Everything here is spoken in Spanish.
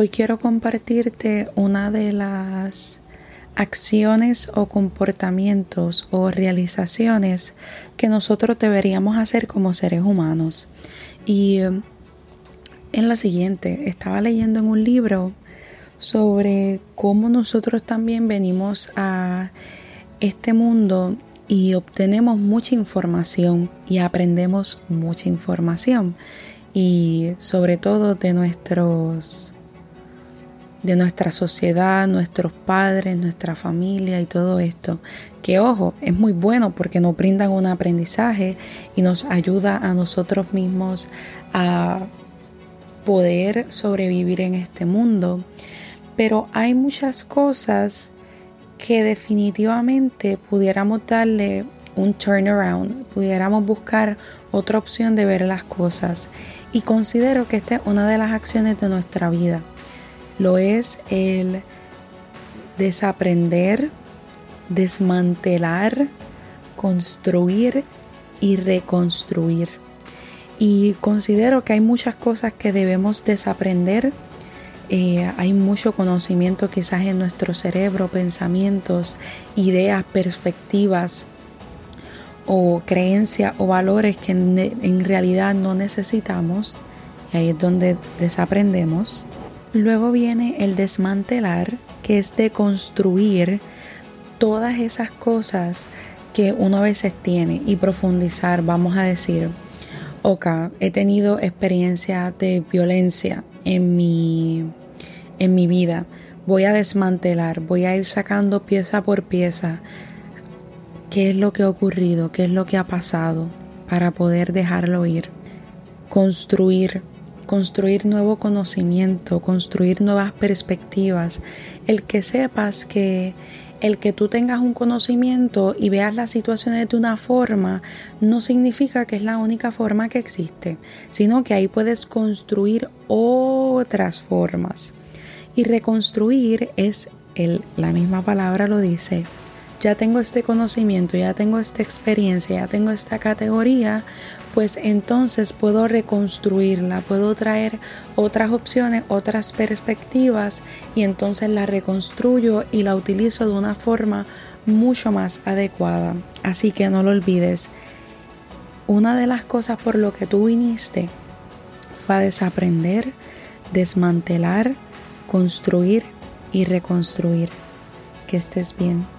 Hoy quiero compartirte una de las acciones o comportamientos o realizaciones que nosotros deberíamos hacer como seres humanos. Y um, en la siguiente, estaba leyendo en un libro sobre cómo nosotros también venimos a este mundo y obtenemos mucha información y aprendemos mucha información y sobre todo de nuestros de nuestra sociedad, nuestros padres, nuestra familia y todo esto. Que ojo, es muy bueno porque nos brindan un aprendizaje y nos ayuda a nosotros mismos a poder sobrevivir en este mundo. Pero hay muchas cosas que definitivamente pudiéramos darle un turnaround, pudiéramos buscar otra opción de ver las cosas. Y considero que esta es una de las acciones de nuestra vida lo es el desaprender, desmantelar, construir y reconstruir. Y considero que hay muchas cosas que debemos desaprender. Eh, hay mucho conocimiento quizás en nuestro cerebro, pensamientos, ideas, perspectivas o creencias o valores que en realidad no necesitamos. Y ahí es donde desaprendemos. Luego viene el desmantelar, que es de construir todas esas cosas que uno a veces tiene y profundizar, vamos a decir, ok, he tenido experiencia de violencia en mi, en mi vida, voy a desmantelar, voy a ir sacando pieza por pieza qué es lo que ha ocurrido, qué es lo que ha pasado para poder dejarlo ir, construir construir nuevo conocimiento, construir nuevas perspectivas, el que sepas que el que tú tengas un conocimiento y veas las situaciones de una forma no significa que es la única forma que existe, sino que ahí puedes construir otras formas. Y reconstruir es el, la misma palabra lo dice. Ya tengo este conocimiento, ya tengo esta experiencia, ya tengo esta categoría, pues entonces puedo reconstruirla, puedo traer otras opciones, otras perspectivas y entonces la reconstruyo y la utilizo de una forma mucho más adecuada. Así que no lo olvides. Una de las cosas por lo que tú viniste fue a desaprender, desmantelar, construir y reconstruir. Que estés bien.